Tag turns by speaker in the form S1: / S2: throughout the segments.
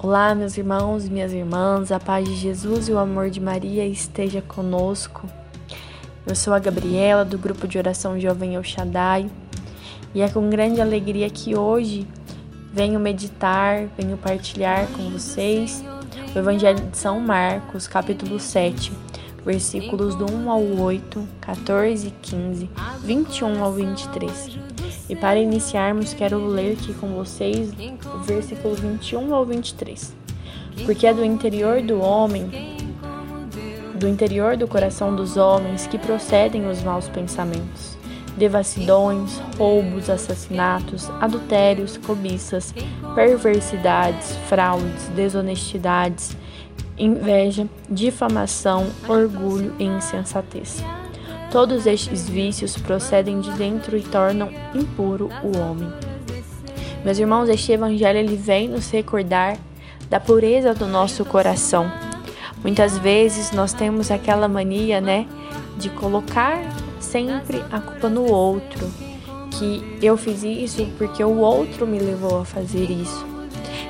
S1: Olá, meus irmãos e minhas irmãs, a paz de Jesus e o amor de Maria esteja conosco. Eu sou a Gabriela, do grupo de oração Jovem El Shaddai, e é com grande alegria que hoje venho meditar, venho partilhar com vocês o Evangelho de São Marcos, capítulo 7, versículos do 1 ao 8, 14 e 15, 21 ao 23. E para iniciarmos, quero ler aqui com vocês o versículo 21 ao 23. Porque é do interior do homem, do interior do coração dos homens que procedem os maus pensamentos, devassidões, roubos, assassinatos, adultérios, cobiças, perversidades, fraudes, desonestidades, inveja, difamação, orgulho e insensatez. Todos estes vícios procedem de dentro e tornam impuro o homem. Meus irmãos, este evangelho ele vem nos recordar da pureza do nosso coração. Muitas vezes nós temos aquela mania, né, de colocar sempre a culpa no outro, que eu fiz isso porque o outro me levou a fazer isso.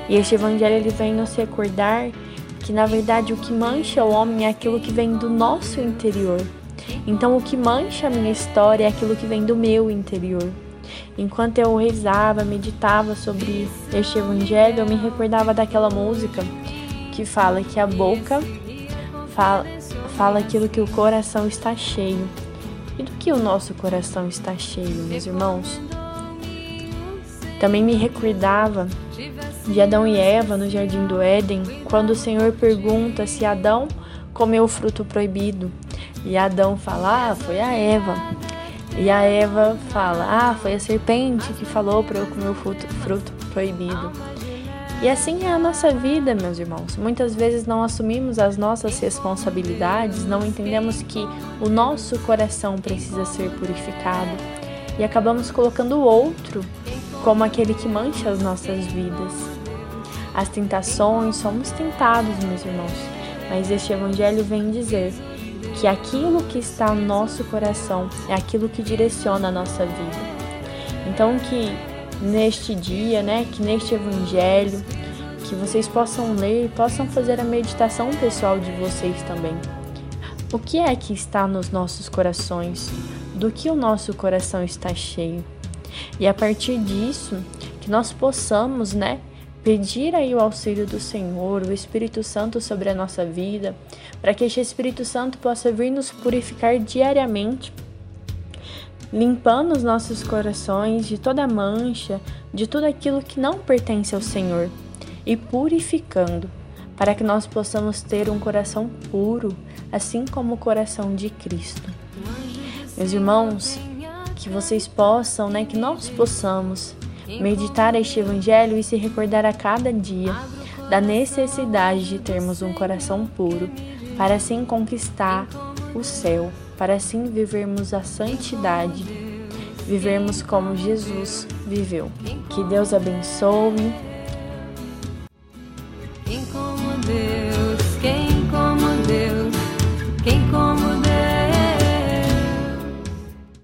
S1: E este evangelho ele vem nos recordar que na verdade o que mancha o homem é aquilo que vem do nosso interior então, o que mancha a minha história é aquilo que vem do meu interior. Enquanto eu rezava, meditava sobre este evangelho, eu me recordava daquela música que fala que a boca fala, fala aquilo que o coração está cheio. E do que o nosso coração está cheio, meus irmãos? Também me recordava de Adão e Eva no jardim do Éden, quando o Senhor pergunta se Adão comeu o fruto proibido. E Adão fala: Ah, foi a Eva. E a Eva fala: Ah, foi a serpente que falou para eu comer o fruto, fruto proibido. E assim é a nossa vida, meus irmãos. Muitas vezes não assumimos as nossas responsabilidades, não entendemos que o nosso coração precisa ser purificado e acabamos colocando o outro como aquele que mancha as nossas vidas. As tentações, somos tentados, meus irmãos, mas este evangelho vem dizer que aquilo que está no nosso coração é aquilo que direciona a nossa vida. Então que neste dia, né, que neste evangelho, que vocês possam ler e possam fazer a meditação pessoal de vocês também. O que é que está nos nossos corações? Do que o nosso coração está cheio? E a partir disso, que nós possamos, né, pedir aí o auxílio do Senhor, o Espírito Santo sobre a nossa vida, para que este Espírito Santo possa vir nos purificar diariamente, limpando os nossos corações de toda mancha, de tudo aquilo que não pertence ao Senhor e purificando, para que nós possamos ter um coração puro, assim como o coração de Cristo. Meus irmãos, que vocês possam, né, que nós possamos meditar este Evangelho e se recordar a cada dia da necessidade de termos um coração puro, para assim conquistar o céu, para assim vivermos a santidade, vivermos como Jesus viveu. Que Deus abençoe